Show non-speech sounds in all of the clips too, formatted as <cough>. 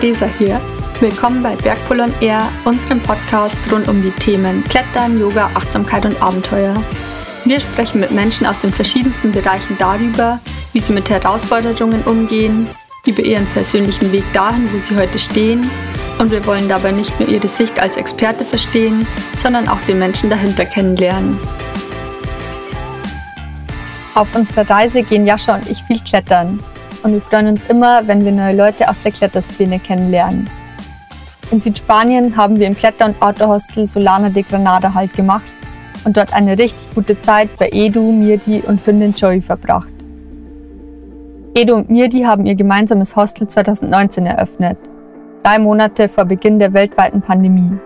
Theresa hier. Willkommen bei Bergpol on Air, unserem Podcast rund um die Themen Klettern, Yoga, Achtsamkeit und Abenteuer. Wir sprechen mit Menschen aus den verschiedensten Bereichen darüber, wie sie mit Herausforderungen umgehen, über ihren persönlichen Weg dahin, wo sie heute stehen. Und wir wollen dabei nicht nur ihre Sicht als Experte verstehen, sondern auch den Menschen dahinter kennenlernen. Auf unserer Reise gehen Jascha und ich viel klettern. Und wir freuen uns immer, wenn wir neue Leute aus der Kletterszene kennenlernen. In Südspanien haben wir im Kletter- und Outdoor-Hostel Solana de Granada Halt gemacht und dort eine richtig gute Zeit bei Edu, Mirdi und Hündin Joey verbracht. Edu und Mirdi haben ihr gemeinsames Hostel 2019 eröffnet, drei Monate vor Beginn der weltweiten Pandemie.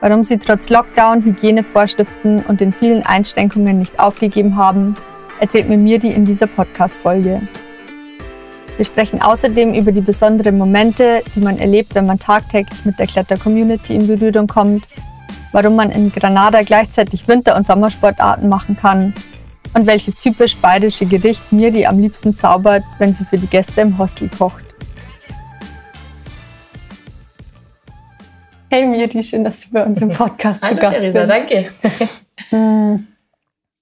Warum sie trotz Lockdown, Hygienevorschriften und den vielen Einschränkungen nicht aufgegeben haben, erzählt mir Mirdi in dieser Podcast-Folge. Wir sprechen außerdem über die besonderen Momente, die man erlebt, wenn man tagtäglich mit der Kletter-Community in Berührung kommt, warum man in Granada gleichzeitig Winter- und Sommersportarten machen kann und welches typisch bayerische Gericht Mirdi am liebsten zaubert, wenn sie für die Gäste im Hostel kocht. Hey Mirdi, schön, dass du bei uns im Podcast Hallo, zu Gast Theresa, bist. danke. <laughs> Hm,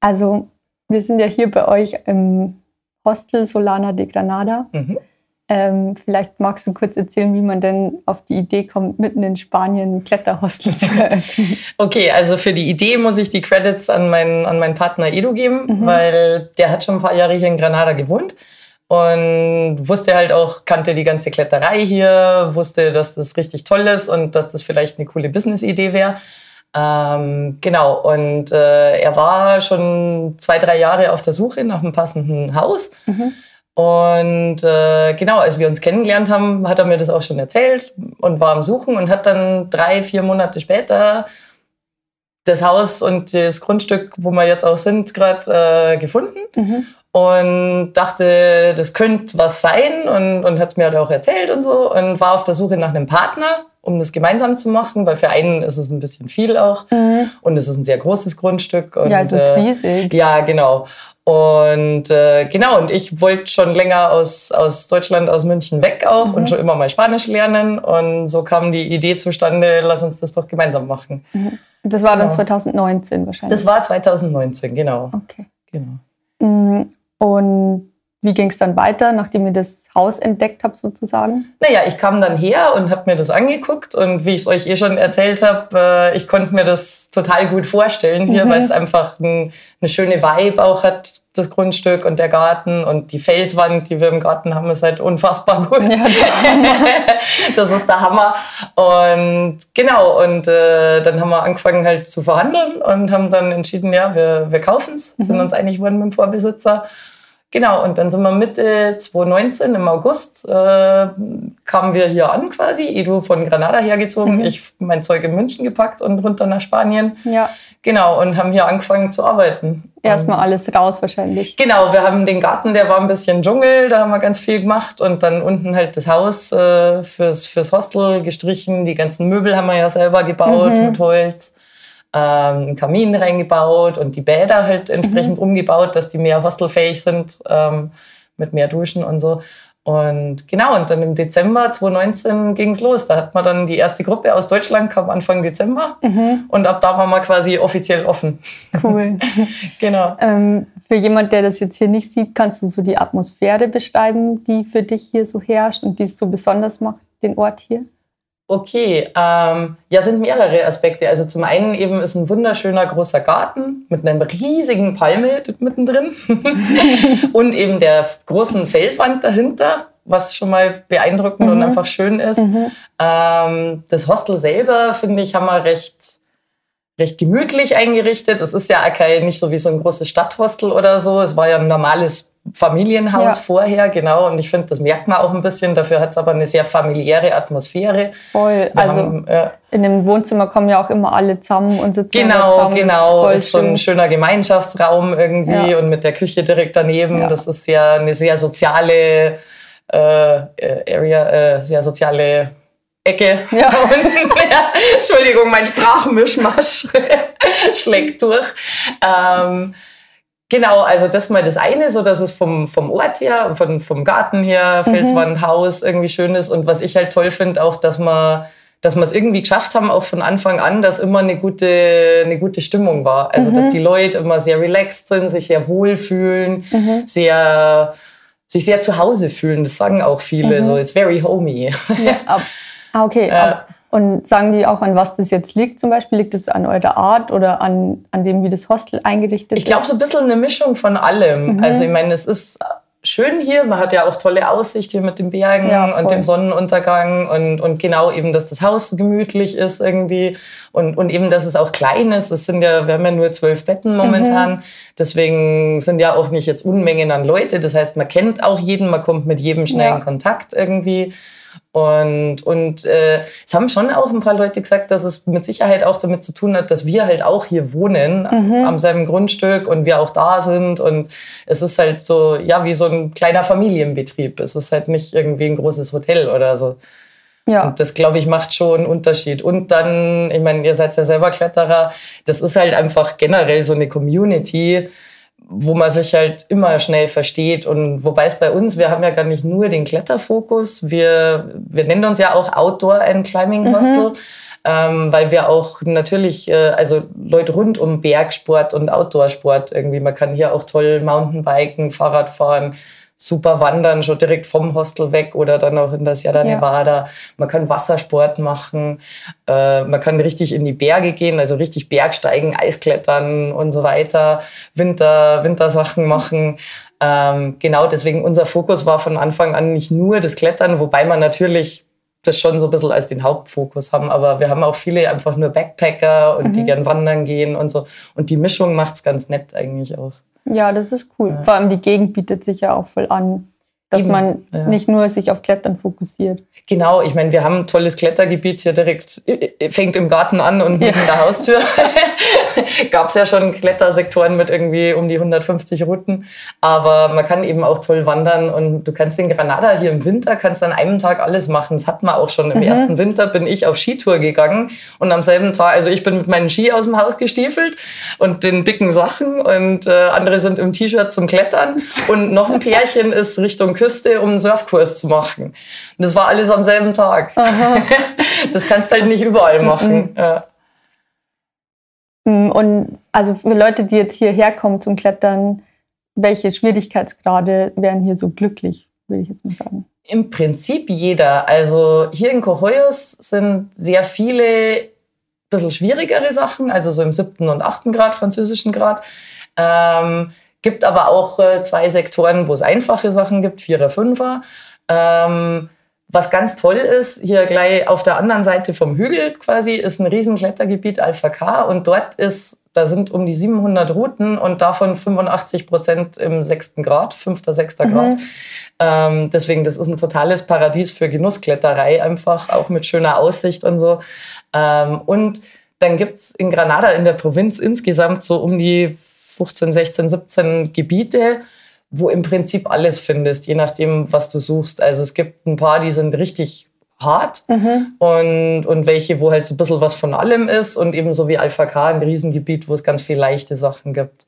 Also, wir sind ja hier bei euch im Hostel Solana de Granada. Mhm. Ähm, vielleicht magst du kurz erzählen, wie man denn auf die Idee kommt, mitten in Spanien ein Kletterhostel zu <laughs> eröffnen. Okay, also für die Idee muss ich die Credits an meinen, an meinen Partner Edu geben, Mhm. weil der hat schon ein paar Jahre hier in Granada gewohnt und wusste halt auch, kannte die ganze Kletterei hier, wusste, dass das richtig toll ist und dass das vielleicht eine coole Business-Idee wäre. Ähm, genau, und äh, er war schon zwei, drei Jahre auf der Suche nach einem passenden Haus. Mhm. Und äh, genau, als wir uns kennengelernt haben, hat er mir das auch schon erzählt und war am Suchen und hat dann drei, vier Monate später das Haus und das Grundstück, wo wir jetzt auch sind, gerade äh, gefunden Mhm. und dachte, das könnte was sein und, und hat es mir halt auch erzählt und so und war auf der Suche nach einem Partner, um das gemeinsam zu machen, weil für einen ist es ein bisschen viel auch und es ist ein sehr großes Grundstück. Und, Mhm. Ja, es ist äh, riesig. ja, genau. Und äh, genau, und ich wollte schon länger aus, aus Deutschland, aus München weg auch Mhm. und schon immer mal Spanisch lernen. Und so kam die Idee zustande, lass uns das doch gemeinsam machen. Das war dann Genau. 2019 wahrscheinlich. Das war 2019, genau. okay. genau. Mm, Und wie ging es dann weiter, nachdem ihr das Haus entdeckt habt sozusagen? Naja, ich kam dann her und habe mir das angeguckt und wie ich es euch eh schon erzählt habe, äh, ich konnte mir das total gut vorstellen hier, Mhm. weil es einfach ein, eine schöne Vibe auch hat, das Grundstück und der Garten und die Felswand, die wir im Garten haben, ist halt unfassbar gut. <laughs> das ist der Hammer. Und genau, und äh, dann haben wir angefangen halt zu verhandeln und haben dann entschieden, ja, wir, wir kaufen es, sind uns einig geworden mit dem Vorbesitzer. Genau, und dann sind wir Mitte 2019 im August, äh, kamen wir hier an quasi, Edu von Granada hergezogen, ich mein Zeug in München gepackt und runter nach Spanien. Ja, Genau, und haben hier angefangen zu arbeiten. erstmal alles raus wahrscheinlich. Genau, wir haben den Garten, der war ein bisschen Dschungel, da haben wir ganz viel gemacht und dann unten halt das Haus äh, fürs, fürs Hostel gestrichen. Die ganzen Möbel haben wir ja selber gebaut mit Holz, einen Kamin reingebaut und die Bäder halt entsprechend umgebaut, dass die mehr hostelfähig sind, ähm, mit mehr Duschen und so. Und genau, und dann im Dezember 2019 ging's los. Da hat man dann die erste Gruppe aus Deutschland, kam Anfang Dezember. Und ab da waren wir quasi offiziell offen. Cool. <laughs> Genau. ähm, für jemand, der das jetzt hier nicht sieht, kannst du so die Atmosphäre beschreiben, die für dich hier so herrscht und die es so besonders macht, den Ort hier? Okay, ähm, ja, sind mehrere Aspekte. Also zum einen eben ist ein wunderschöner großer Garten mit einem riesigen Palme mittendrin <laughs> und eben der großen Felswand dahinter, was schon mal beeindruckend und einfach schön ist. Ähm, das Hostel selber, finde ich, haben wir recht, recht gemütlich eingerichtet. Es ist ja auch kein, nicht so wie so ein großes Stadthostel oder so. Es war ja ein normales Familienhaus Ja. vorher, genau. Und ich finde, das merkt man auch ein bisschen. Dafür hat es aber eine sehr familiäre Atmosphäre. Voll. Wir also haben, äh, in dem Wohnzimmer kommen ja auch immer alle zusammen und sitzen Genau, zusammen. Das genau. voll Ist so ein schön. schöner Gemeinschaftsraum irgendwie Ja. und mit der Küche direkt daneben. Ja. Das ist ja eine sehr soziale äh, äh, Area, äh, sehr soziale Ecke. Ja. <laughs> Und, ja, Entschuldigung, mein Sprachmischmasch <laughs> schlägt durch. Ähm, Genau, also das mal das eine, so dass es vom, vom Ort her, von, vom Garten her, mhm. Felswand, Haus irgendwie schön ist. Und was ich halt toll finde, auch, dass man dass wir es irgendwie geschafft haben, auch von Anfang an, dass immer eine gute, eine gute Stimmung war. Also, mhm. dass die Leute immer sehr relaxed sind, sich sehr wohl fühlen, mhm. sehr, sich sehr zu Hause fühlen. Das sagen auch viele, mhm. so, it's very homey. Ja, ab, ah, okay. <laughs> Ja. Und sagen die auch, an was das jetzt liegt zum Beispiel? Liegt es an eurer Art oder an, an dem, wie das Hostel eingerichtet ich glaub, ist? Ich glaube, so ein bisschen eine Mischung von allem. Mhm. Also ich meine, es ist schön hier. Man hat ja auch tolle Aussicht hier mit den Bergen ja, und dem Sonnenuntergang und, und genau eben, dass das Haus so gemütlich ist irgendwie und, und eben, dass es auch klein ist. Es sind ja, wir haben ja nur zwölf Betten momentan. Mhm. Deswegen sind ja auch nicht jetzt Unmengen an Leute. Das heißt, man kennt auch jeden, man kommt mit jedem schnell in Kontakt irgendwie. Und, und äh, es haben schon auch ein paar Leute gesagt, dass es mit Sicherheit auch damit zu tun hat, dass wir halt auch hier wohnen, mhm. am selben Grundstück und wir auch da sind. Und es ist halt so, ja, wie so ein kleiner Familienbetrieb. Es ist halt nicht irgendwie ein großes Hotel oder so. Ja. Und das, glaube ich, macht schon einen Unterschied. Und dann, ich meine, ihr seid ja selber Kletterer, das ist halt einfach generell so eine Community, wo man sich halt immer schnell versteht. Und wobei es bei uns, wir haben ja gar nicht nur den Kletterfokus, wir, wir nennen uns ja auch Outdoor and Climbing mhm. Hostel. Mhm. Ähm, weil wir auch natürlich, äh, also Leute rund um Bergsport und Outdoorsport irgendwie, man kann hier auch toll Mountainbiken, Fahrrad fahren, super wandern, schon direkt vom Hostel weg oder dann auch in der Sierra ja. Nevada. Man kann Wassersport machen, äh, man kann richtig in die Berge gehen, also richtig Bergsteigen, Eisklettern und so weiter, Winter, Wintersachen machen. Ähm, genau, deswegen unser Fokus war von Anfang an nicht nur das Klettern, wobei man natürlich das schon so ein bisschen als den Hauptfokus haben. Aber wir haben auch viele einfach nur Backpacker und mhm. die gern wandern gehen und so. Und die Mischung macht's ganz nett eigentlich auch. Ja, das ist cool. Ja. Vor allem die Gegend bietet sich ja auch voll an dass Eben, man ja. nicht nur sich auf Klettern fokussiert. Genau, ich meine, wir haben ein tolles Klettergebiet hier direkt, fängt im Garten an und ja. neben der Haustür. <laughs> Gab es ja schon Klettersektoren mit irgendwie um die 150 Routen. Aber man kann eben auch toll wandern und du kannst in Granada hier im Winter, kannst an einem Tag alles machen. Das hat man auch schon. Im mhm. ersten Winter bin ich auf Skitour gegangen und am selben Tag, also ich bin mit meinen Ski aus dem Haus gestiefelt und den dicken Sachen und äh, andere sind im T-Shirt zum Klettern und noch ein Pärchen ist Richtung Küste, um einen Surfkurs zu machen. Und das war alles am selben Tag. <laughs> das kannst du halt nicht überall machen. Ja. Mm, und also für Leute, die jetzt hierher kommen zum Klettern, welche Schwierigkeitsgrade wären hier so glücklich, würde ich jetzt mal sagen? Im Prinzip jeder. Also hier in Cohoyos sind sehr viele bisschen schwierigere Sachen, also so im siebten und achten Grad, französischen Grad. Ähm, Gibt aber auch äh, zwei Sektoren, wo es einfache Sachen gibt, Vierer, Fünfer. Ähm, was ganz toll ist, hier gleich auf der anderen Seite vom Hügel quasi ist ein Riesenklettergebiet Alpha K und dort ist, da sind um die 700 Routen und davon 85 Prozent im sechsten Grad, fünfter, sechster mhm. Grad. Ähm, deswegen, das ist ein totales Paradies für Genusskletterei einfach, auch mit schöner Aussicht und so. Ähm, und dann gibt's in Granada in der Provinz insgesamt so um die 15, 16, 17 Gebiete, wo im Prinzip alles findest, je nachdem, was du suchst. Also es gibt ein paar, die sind richtig hart mhm. und, und welche, wo halt so ein bisschen was von allem ist und eben so wie Alpha K, ein Riesengebiet, wo es ganz viel leichte Sachen gibt.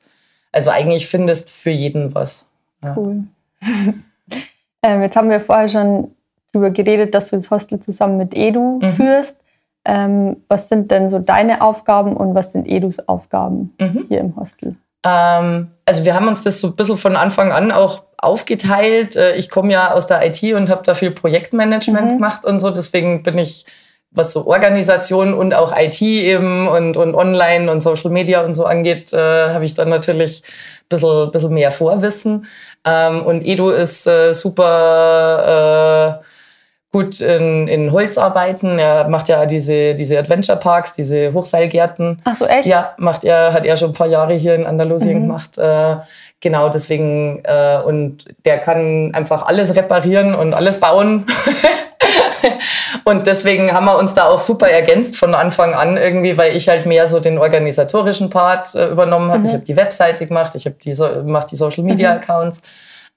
Also eigentlich findest für jeden was. Ja. Cool. <laughs> ähm, jetzt haben wir vorher schon darüber geredet, dass du das Hostel zusammen mit Edu mhm. führst. Ähm, was sind denn so deine Aufgaben und was sind Edus Aufgaben mhm. hier im Hostel? Ähm, also wir haben uns das so ein bisschen von Anfang an auch aufgeteilt. Äh, ich komme ja aus der IT und habe da viel Projektmanagement mhm. gemacht und so. Deswegen bin ich, was so Organisation und auch IT eben und, und Online und Social Media und so angeht, äh, habe ich dann natürlich ein bisschen, bisschen mehr Vorwissen. Ähm, und Edu ist äh, super... Äh, gut in, in Holzarbeiten. Er macht ja diese, diese Adventure Parks, diese Hochseilgärten. Ach so, echt? Ja, macht er, hat er schon ein paar Jahre hier in Andalusien mhm. gemacht. Äh, genau, deswegen, äh, und der kann einfach alles reparieren und alles bauen. <laughs> und deswegen haben wir uns da auch super ergänzt von Anfang an irgendwie, weil ich halt mehr so den organisatorischen Part äh, übernommen habe. Mhm. Ich habe die Webseite gemacht, ich habe die, so, mache die Social Media mhm. Accounts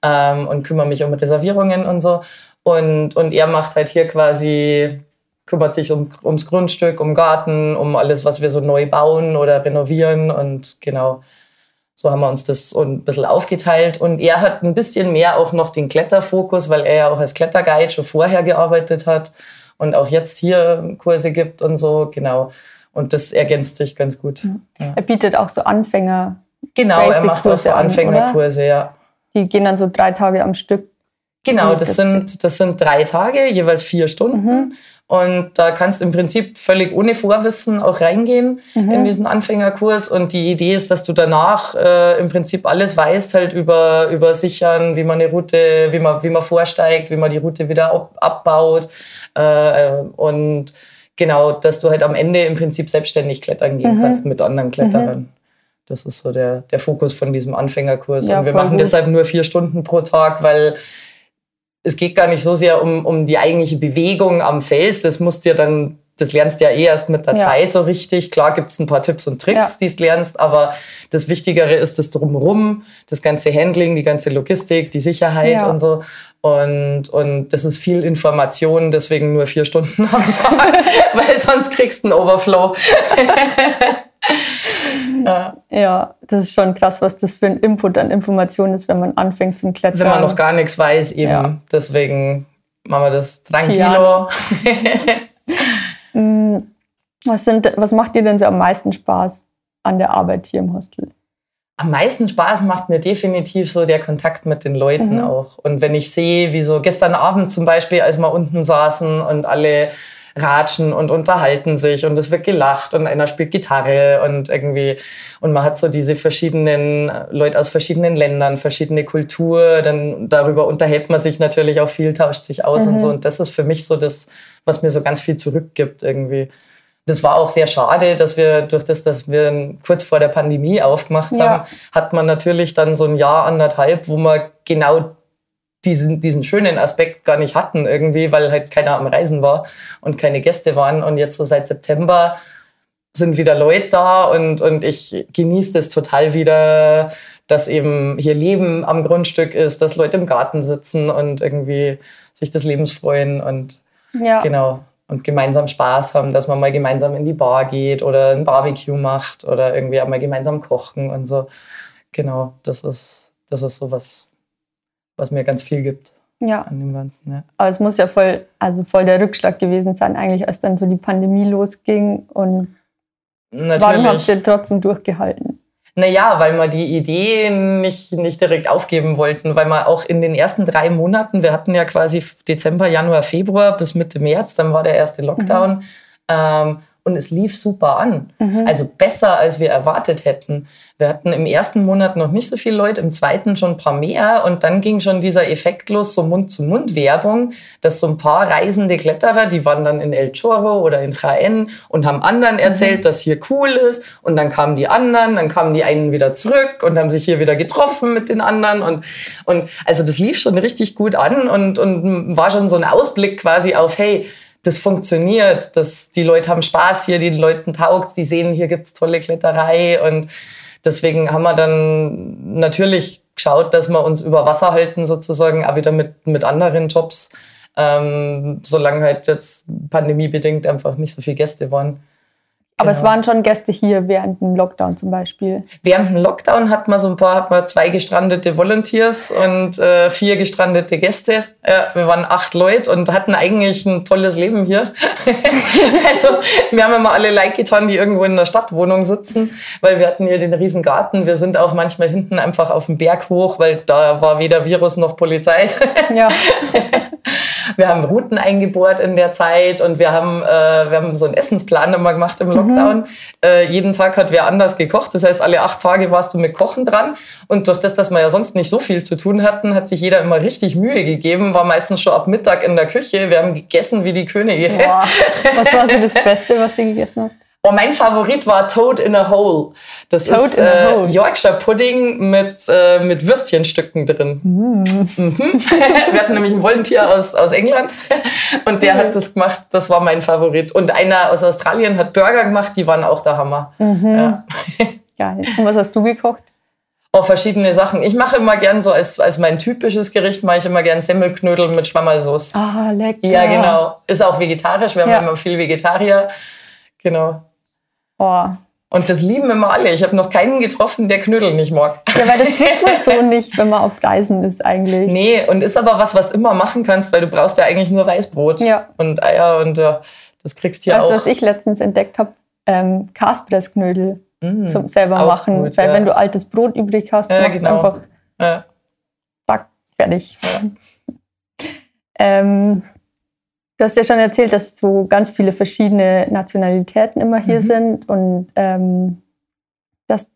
ähm, und kümmere mich um Reservierungen und so. Und, und er macht halt hier quasi, kümmert sich um, ums Grundstück, um Garten, um alles, was wir so neu bauen oder renovieren und genau. So haben wir uns das so ein bisschen aufgeteilt. Und er hat ein bisschen mehr auch noch den Kletterfokus, weil er ja auch als Kletterguide schon vorher gearbeitet hat und auch jetzt hier Kurse gibt und so, genau. Und das ergänzt sich ganz gut. Ja. Er bietet auch so Anfänger. Genau, er macht auch so Anfängerkurse, an, ja. Die gehen dann so drei Tage am Stück. Genau, das, sind, das sind drei Tage, jeweils vier Stunden. Mhm. Und da kannst du im Prinzip völlig ohne Vorwissen auch reingehen mhm. in diesen Anfängerkurs. Und die Idee ist, dass du danach äh, im Prinzip alles weißt, halt über, über Sichern, wie man eine Route, wie man, wie man vorsteigt, wie man die Route wieder ab, abbaut. Äh, und genau, dass du halt am Ende im Prinzip selbstständig klettern gehen mhm. kannst mit anderen Kletterern. Mhm. Das ist so der, der Fokus von diesem Anfängerkurs. Ja, und wir machen gut. deshalb nur vier Stunden pro Tag, weil es geht gar nicht so sehr um, um die eigentliche Bewegung am Fels. Das musst dir dann, das lernst du ja eh erst mit der ja. Zeit so richtig. Klar gibt es ein paar Tipps und Tricks, ja. die du lernst, aber das Wichtigere ist das Drumherum, das ganze Handling, die ganze Logistik, die Sicherheit ja. und so. Und, und das ist viel Information, deswegen nur vier Stunden am Tag, <laughs> weil sonst kriegst du einen Overflow. <laughs> Ja. ja, das ist schon krass, was das für ein Input an Informationen ist, wenn man anfängt zum Klettern. Wenn man noch gar nichts weiß, eben. Ja. Deswegen machen wir das tranquilo. <laughs> Mm, was, sind, was macht dir denn so am meisten Spaß an der Arbeit hier im Hostel? Am meisten Spaß macht mir definitiv so der Kontakt mit den Leuten mhm. auch. Und wenn ich sehe, wie so gestern Abend zum Beispiel, als wir unten saßen und alle ratschen und unterhalten sich und es wird gelacht und einer spielt Gitarre und irgendwie und man hat so diese verschiedenen Leute aus verschiedenen Ländern, verschiedene Kultur, dann darüber unterhält man sich natürlich auch viel, tauscht sich aus mhm. und so und das ist für mich so das, was mir so ganz viel zurückgibt irgendwie. Das war auch sehr schade, dass wir durch das, dass wir kurz vor der Pandemie aufgemacht ja. haben, hat man natürlich dann so ein Jahr, anderthalb, wo man genau diesen, diesen schönen Aspekt gar nicht hatten irgendwie, weil halt keiner am Reisen war und keine Gäste waren. Und jetzt so seit September sind wieder Leute da und, und ich genieße das total wieder, dass eben hier Leben am Grundstück ist, dass Leute im Garten sitzen und irgendwie sich des Lebens freuen und ja. genau und gemeinsam Spaß haben, dass man mal gemeinsam in die Bar geht oder ein Barbecue macht oder irgendwie auch mal gemeinsam kochen und so. Genau, das ist, das ist so was, was mir ganz viel gibt. Ja. An dem Ganzen, ja. Aber es muss ja voll, also voll der Rückschlag gewesen sein, eigentlich, als dann so die Pandemie losging. Und Natürlich. warum habt ihr trotzdem durchgehalten? Naja, weil wir die Idee nicht, nicht direkt aufgeben wollten, weil wir auch in den ersten drei Monaten, wir hatten ja quasi Dezember, Januar, Februar bis Mitte März, dann war der erste Lockdown. Mhm. Ähm, und es lief super an. Mhm. Also besser, als wir erwartet hätten. Wir hatten im ersten Monat noch nicht so viele Leute, im zweiten schon ein paar mehr und dann ging schon dieser Effekt los, so Mund-zu-Mund-Werbung, dass so ein paar reisende Kletterer, die waren dann in El Chorro oder in Jaén und haben anderen erzählt, mhm. dass hier cool ist und dann kamen die anderen, dann kamen die einen wieder zurück und haben sich hier wieder getroffen mit den anderen und, und also das lief schon richtig gut an und, und war schon so ein Ausblick quasi auf, hey, das funktioniert, dass die Leute haben Spaß hier, den Leuten taugt, die sehen, hier gibt's tolle Kletterei und deswegen haben wir dann natürlich geschaut, dass wir uns über Wasser halten sozusagen, auch wieder mit, mit anderen Jobs, ähm, solange halt jetzt pandemiebedingt einfach nicht so viele Gäste waren. Aber genau. es waren schon Gäste hier während dem Lockdown zum Beispiel. Während dem Lockdown hat man so ein paar, hat man zwei gestrandete Volunteers und äh, vier gestrandete Gäste. Ja, wir waren acht Leute und hatten eigentlich ein tolles Leben hier. <laughs> also wir haben immer alle Like getan, die irgendwo in einer Stadtwohnung sitzen, weil wir hatten hier den riesen Garten. Wir sind auch manchmal hinten einfach auf dem Berg hoch, weil da war weder Virus noch Polizei. <laughs> ja. Wir haben Routen eingebohrt in der Zeit und wir haben, äh, wir haben so einen Essensplan immer gemacht im Lockdown. Mhm. Äh, jeden Tag hat wer anders gekocht. Das heißt, alle acht Tage warst du mit Kochen dran. Und durch das, dass wir ja sonst nicht so viel zu tun hatten, hat sich jeder immer richtig Mühe gegeben, war meistens schon ab Mittag in der Küche. Wir haben gegessen wie die Könige. Boah. <laughs> Was war so das Beste, was ihr gegessen habt? Oh, mein Favorit war Toad in a Hole. Das Toad ist äh, Yorkshire Pudding mit, äh, mit Würstchenstücken drin. Mm. Mhm. <laughs> Wir hatten nämlich einen Volunteer aus, aus England und der mhm. hat das gemacht. Das war mein Favorit. Und einer aus Australien hat Burger gemacht, die waren auch der Hammer. Mhm. Ja. <laughs> Geil. Und was hast du gekocht? Oh, verschiedene Sachen. Ich mache immer gern so als, als mein typisches Gericht, mache ich immer gern Semmelknödel mit Schwammerlsauce. Ah, lecker. Ja, genau. Ist auch vegetarisch. Wir haben ja. immer viel Vegetarier. Genau. Oh, Und das lieben immer alle. Ich habe noch keinen getroffen, der Knödel nicht mag. Ja, weil das kriegt man so <laughs> nicht, wenn man auf Reisen ist eigentlich. Nee, und ist aber was, was du immer machen kannst, weil du brauchst ja eigentlich nur Weißbrot ja. und Eier und ja, das kriegst du ja weißt, auch. was ich letztens entdeckt habe? Ähm, Kaspressknödel mm, zum selber machen. Gut, weil ja. wenn du altes Brot übrig hast, ja, machst genau. einfach ja. zack, fertig. Ja. ähm, Du hast ja schon erzählt, dass so ganz viele verschiedene Nationalitäten immer hier mhm. sind und ähm, dass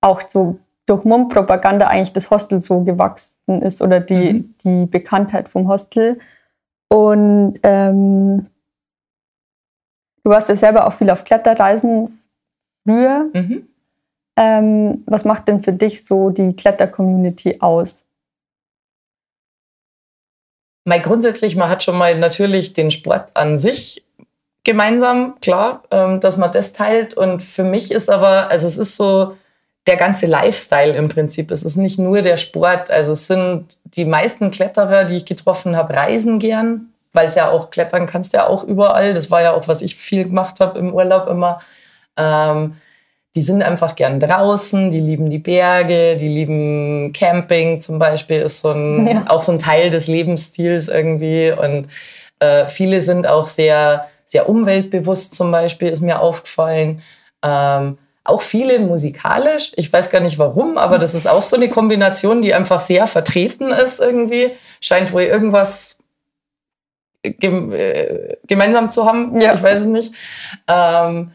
auch so durch Mundpropaganda eigentlich das Hostel so gewachsen ist oder die, mhm. die Bekanntheit vom Hostel. Und ähm, du warst ja selber auch viel auf Kletterreisen früher. Mhm. Ähm, was macht denn für dich so die Kletter-Community aus? Mal grundsätzlich, man hat schon mal natürlich den Sport an sich gemeinsam, klar, ähm, dass man das teilt. Und für mich ist aber, also es ist so der ganze Lifestyle im Prinzip. Es ist nicht nur der Sport. Also es sind die meisten Kletterer, die ich getroffen habe, reisen gern, weil es ja auch klettern kannst ja auch überall. Das war ja auch, was ich viel gemacht habe im Urlaub immer. Ähm, die sind einfach gern draußen, die lieben die Berge, die lieben Camping zum Beispiel, ist so ein, ja. auch so ein Teil des Lebensstils irgendwie. Und äh, viele sind auch sehr, sehr umweltbewusst zum Beispiel, ist mir aufgefallen. Ähm, auch viele musikalisch. Ich weiß gar nicht warum, aber das ist auch so eine Kombination, die einfach sehr vertreten ist irgendwie. Scheint wohl irgendwas gem äh, gemeinsam zu haben. Ja. Ich weiß es nicht. Ähm,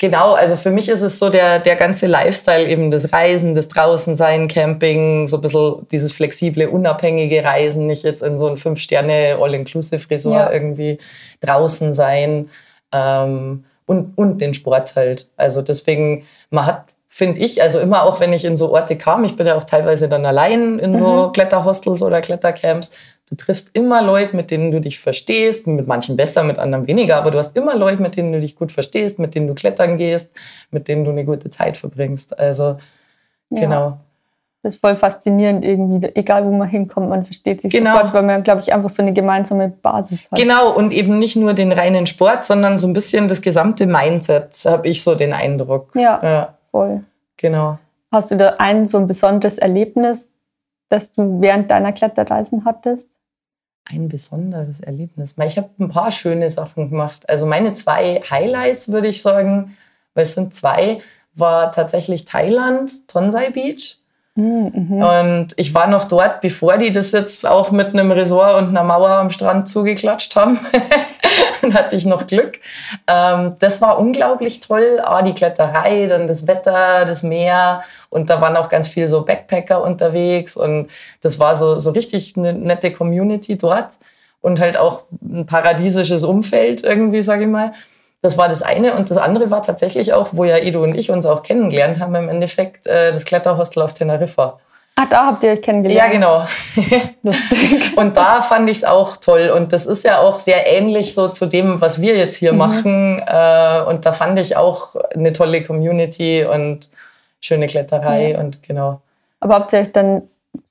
Genau, also für mich ist es so der, der ganze Lifestyle eben das Reisen, das Draußensein, Camping, so ein bisschen dieses flexible, unabhängige Reisen, nicht jetzt in so ein Fünf-Sterne All-Inclusive-Resort ja. irgendwie draußen sein ähm, und, und den Sport halt. Also deswegen, man hat, finde ich, also immer auch, wenn ich in so Orte kam, ich bin ja auch teilweise dann allein in so mhm. Kletterhostels oder Klettercamps, Du triffst immer Leute, mit denen du dich verstehst, mit manchen besser, mit anderen weniger, aber du hast immer Leute, mit denen du dich gut verstehst, mit denen du klettern gehst, mit denen du eine gute Zeit verbringst. Also, ja. genau. Das ist voll faszinierend irgendwie. Egal, wo man hinkommt, man versteht sich genau. sofort, weil man, glaube ich, einfach so eine gemeinsame Basis hat. Genau, und eben nicht nur den reinen Sport, sondern so ein bisschen das gesamte Mindset, habe ich so den Eindruck. Ja, ja, voll. Genau. Hast du da ein so ein besonderes Erlebnis, das du während deiner Kletterreisen hattest? ein besonderes Erlebnis. Ich habe ein paar schöne Sachen gemacht. Also meine zwei Highlights, würde ich sagen, weil es sind zwei, war tatsächlich Thailand, Tonsai Beach. Mhm. Und ich war noch dort, bevor die das jetzt auch mit einem Resort und einer Mauer am Strand zugeklatscht haben. <laughs> dann hatte ich noch Glück. Ähm, das war unglaublich toll. Ah, die Kletterei, dann das Wetter, das Meer. Und da waren auch ganz viele so Backpacker unterwegs. Und das war so, so richtig eine nette Community dort. Und halt auch ein paradiesisches Umfeld irgendwie, sage ich mal. Das war das eine. Und das andere war tatsächlich auch, wo ja Edu und ich uns auch kennengelernt haben, im Endeffekt äh, das Kletterhostel auf Teneriffa. Ah, da habt ihr euch kennengelernt. Ja, genau. <laughs> <laughs> Lustig. Und da fand ich es auch toll. Und das ist ja auch sehr ähnlich so zu dem, was wir jetzt hier mhm. machen. Äh, und da fand ich auch eine tolle Community und schöne Kletterei ja. und genau. Aber habt ihr euch dann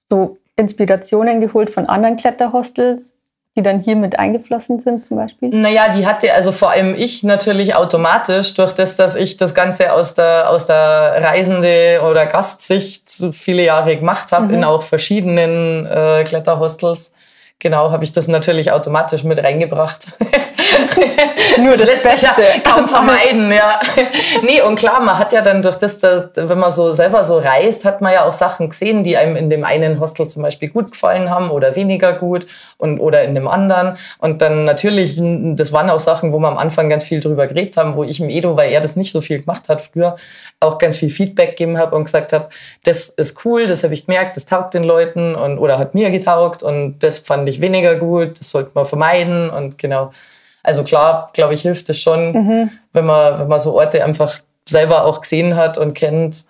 so Inspirationen geholt von anderen Kletterhostels? Die dann hier mit eingeflossen sind zum Beispiel? Naja, die hatte also vor allem ich natürlich automatisch durch das, dass ich das Ganze aus der, aus der Reisende- oder Gastsicht so viele Jahre gemacht habe, mhm. in auch verschiedenen äh, Kletterhostels. Genau, habe ich das natürlich automatisch mit reingebracht. <laughs> Nur das, das lässt Beste. sich ja kaum vermeiden, ja. nee, und klar, man hat ja dann durch das, dass, wenn man so selber so reist, hat man ja auch Sachen gesehen, die einem in dem einen Hostel zum Beispiel gut gefallen haben oder weniger gut und oder in dem anderen. Und dann natürlich, das waren auch Sachen, wo wir am Anfang ganz viel drüber geredet haben, wo ich im Edo, weil er das nicht so viel gemacht hat früher, auch ganz viel Feedback gegeben habe und gesagt habe, das ist cool, das habe ich gemerkt, das taugt den Leuten und oder hat mir getaugt und das fand ich weniger gut, das sollte man vermeiden und genau. Also klar, glaube ich, hilft es schon, mhm. wenn, man, wenn man so Orte einfach selber auch gesehen hat und kennt,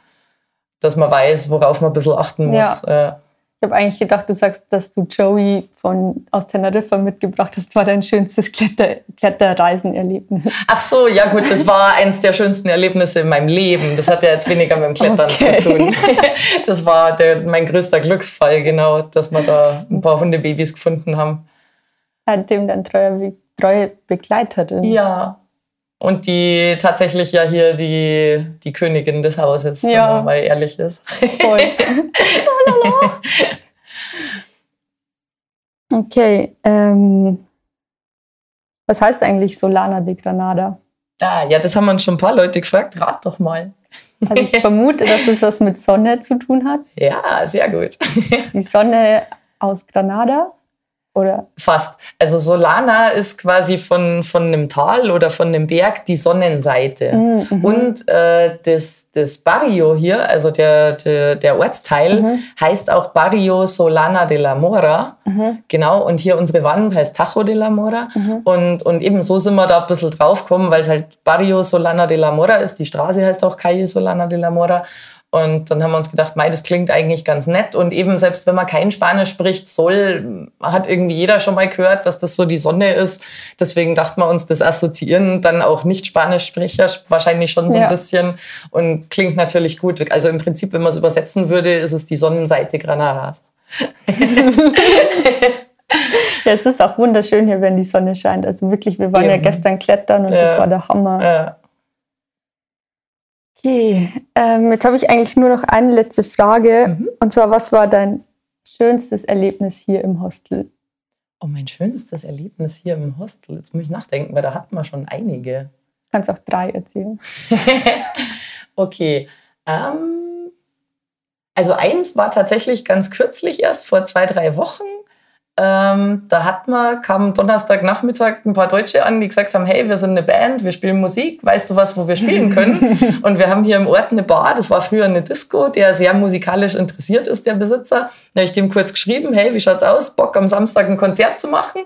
dass man weiß, worauf man ein bisschen achten muss. Ja. Ich habe eigentlich gedacht, du sagst, dass du Joey von, aus Teneriffa mitgebracht hast. Das war dein schönstes Kletter, Kletterreisenerlebnis. Ach so, ja gut, das war eines der schönsten Erlebnisse in meinem Leben. Das hat ja jetzt weniger mit dem Klettern okay. zu tun. <laughs> Das war der, mein größter Glücksfall, genau, dass wir da ein paar Hundebabys gefunden haben. Seitdem dein treuer treue Begleiterin. Ja, Und die tatsächlich ja hier die, die Königin des Hauses, ja. wenn man mal ehrlich ist. Voll. <laughs> okay. Ähm, was heißt eigentlich Solana de Granada? Ah, ja, das haben uns schon ein paar Leute gefragt. Rat doch mal. Also ich vermute, dass es was mit Sonne zu tun hat. Ja, sehr gut. Die Sonne aus Granada. Oder? Fast. Also Solana ist quasi von, von einem Tal oder von einem Berg die Sonnenseite. Mhm. mhm. Und äh, das, das Barrio hier, also der, der, der Ortsteil, mhm. heißt auch Barrio Solana de la Mora. Mhm. Genau, und hier unsere Wand heißt Tajo de la Mora. Mhm. Und, und eben so sind wir da ein bisschen draufgekommen, weil es halt Barrio Solana de la Mora ist. Die Straße heißt auch Calle Solana de la Mora. Und dann haben wir uns gedacht, mei, das klingt eigentlich ganz nett. Und eben selbst wenn man kein Spanisch spricht, soll, hat irgendwie jeder schon mal gehört, dass das so die Sonne ist. Deswegen dachten wir uns, das assoziieren dann auch nicht Spanischsprecher wahrscheinlich schon so ein ja. bisschen und klingt natürlich gut. Also im Prinzip, wenn man es übersetzen würde, ist es die Sonnenseite Granadas. <laughs> ja, es ist auch wunderschön hier, wenn die Sonne scheint. Also wirklich, wir waren eben. ja gestern klettern und ja. das war der Hammer. Ja. Okay, ähm, jetzt habe ich eigentlich nur noch eine letzte Frage. Mhm. Und zwar, was war dein schönstes Erlebnis hier im Hostel? Oh, mein schönstes Erlebnis hier im Hostel. Jetzt muss ich nachdenken, weil da hatten wir schon einige. Du kannst auch drei erzählen. <laughs> okay. Ähm, also eins war tatsächlich ganz kürzlich erst vor zwei, drei Wochen. Ähm, da hat man, kam Donnerstagnachmittag ein paar Deutsche an, die gesagt haben, hey, wir sind eine Band, wir spielen Musik, weißt du was, wo wir spielen <laughs> können? und wir haben hier im Ort eine Bar, das war früher eine Disco, der sehr musikalisch interessiert ist, der Besitzer. Da habe ich dem kurz geschrieben, hey, wie schaut's aus? Bock am Samstag ein Konzert zu machen?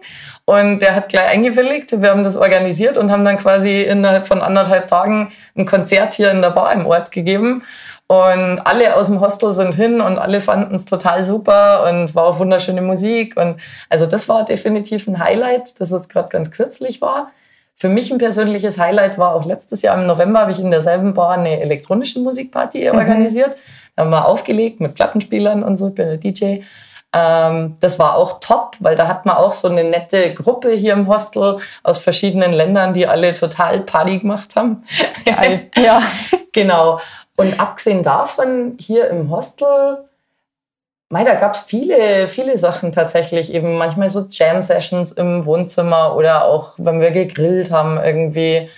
Und der hat gleich eingewilligt, wir haben das organisiert und haben dann quasi innerhalb von anderthalb Tagen ein Konzert hier in der Bar im Ort gegeben. Und alle aus dem Hostel sind hin und alle fanden es total super und war auch wunderschöne Musik. Und also das war definitiv ein Highlight, das jetzt gerade ganz kürzlich war. Für mich ein persönliches Highlight war auch letztes Jahr im November habe ich in derselben Bar eine elektronische Musikparty mhm. organisiert. Da haben wir aufgelegt mit Plattenspielern und so, ich bin der DJ. Ähm, das war auch top, weil da hat man auch so eine nette Gruppe hier im Hostel aus verschiedenen Ländern, die alle total Party gemacht haben. Geil, ja. <laughs> genau. Und abgesehen davon, hier im Hostel, mei, da gab es viele, viele Sachen tatsächlich. Eben manchmal so Jam-Sessions im Wohnzimmer oder auch, wenn wir gegrillt haben, irgendwie.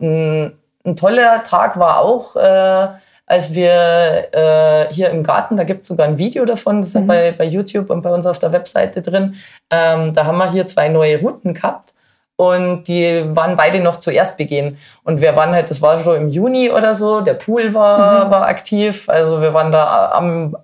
Ein, ein toller Tag war auch, äh, als wir äh, hier im Garten, da gibt es sogar ein Video davon, das ist mhm. bei, bei YouTube und bei uns auf der Webseite drin. Ähm, da haben wir hier zwei neue Routen gehabt und die waren beide noch zuerst begehen. Und wir waren halt, das war schon im Juni oder so, der Pool war, mhm. war aktiv, also wir waren da am,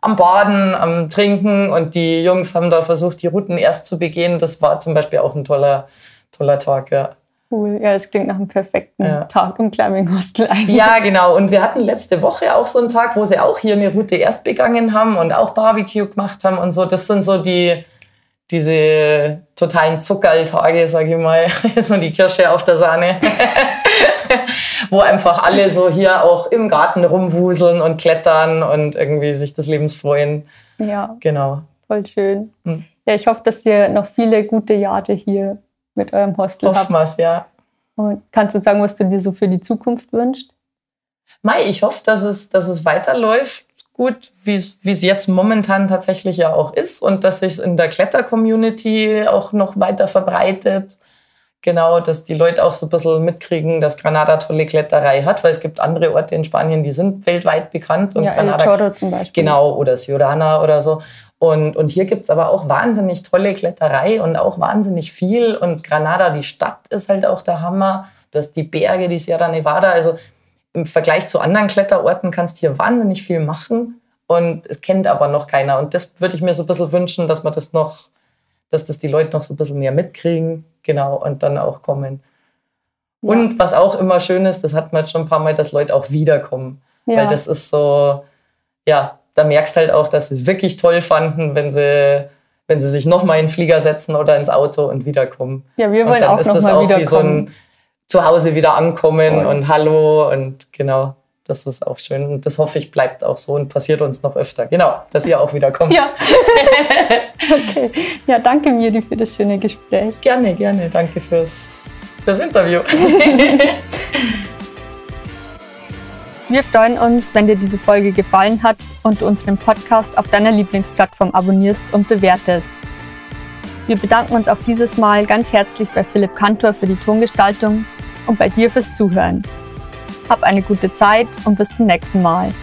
am Baden, am Trinken und die Jungs haben da versucht, die Routen erst zu begehen. Das war zum Beispiel auch ein toller, toller Tag, ja. Cool, ja, das klingt nach einem perfekten ja. Tag im Climbing Hostel eigentlich. Ja, genau. Und wir hatten letzte Woche auch so einen Tag, wo sie auch hier eine Route erst begangen haben und auch Barbecue gemacht haben und so. Das sind so die, diese totalen Zuckerltage, sage ich mal, <laughs> so die Kirsche auf der Sahne, <laughs> wo einfach alle so hier auch im Garten rumwuseln und klettern und irgendwie sich des Lebens freuen. Ja, genau. Voll schön. Hm. Ja, ich hoffe, dass ihr noch viele gute Jahre hier mit eurem Hostel Hoffen habt. ja. Und kannst du sagen, was du dir so für die Zukunft wünschst? Mai, ich hoffe, dass es, dass es weiterläuft gut, wie es jetzt momentan tatsächlich ja auch ist und dass sich in der Kletter-Community auch noch weiter verbreitet. Genau, dass die Leute auch so ein bisschen mitkriegen, dass Granada tolle Kletterei hat, weil es gibt andere Orte in Spanien, die sind weltweit bekannt. Und ja, Granada, El Chorro zum Beispiel. Genau, oder Ciurana oder so. Und, und hier gibt es aber auch wahnsinnig tolle Kletterei und auch wahnsinnig viel. Und Granada, die Stadt, ist halt auch der Hammer. Du hast die Berge, die Sierra Nevada. Also im Vergleich zu anderen Kletterorten kannst du hier wahnsinnig viel machen und es kennt aber noch keiner. Und das würde ich mir so ein bisschen wünschen, dass man das noch, dass das die Leute noch so ein bisschen mehr mitkriegen, genau, und dann auch kommen. Ja. Und was auch immer schön ist, das hat man jetzt schon ein paar Mal, dass Leute auch wiederkommen. Ja. Weil das ist so, ja, da merkst halt auch, dass sie es wirklich toll fanden, wenn sie, wenn sie sich nochmal in den Flieger setzen oder ins Auto und wiederkommen. Ja, wir wollen und dann auch ist das auch wie so ein zu Hause wieder ankommen Voll. und Hallo und genau. Das ist auch schön und das hoffe ich bleibt auch so und passiert uns noch öfter. Genau, dass ihr auch wieder kommt. Ja. <laughs> okay. Ja, danke Miri für das schöne Gespräch. Gerne, gerne. Danke fürs, fürs Interview. <laughs> Wir freuen uns, wenn dir diese Folge gefallen hat und du unseren Podcast auf deiner Lieblingsplattform abonnierst und bewertest. Wir bedanken uns auch dieses Mal ganz herzlich bei Philipp Kantor für die Tongestaltung und bei dir fürs Zuhören. Hab eine gute Zeit und bis zum nächsten Mal.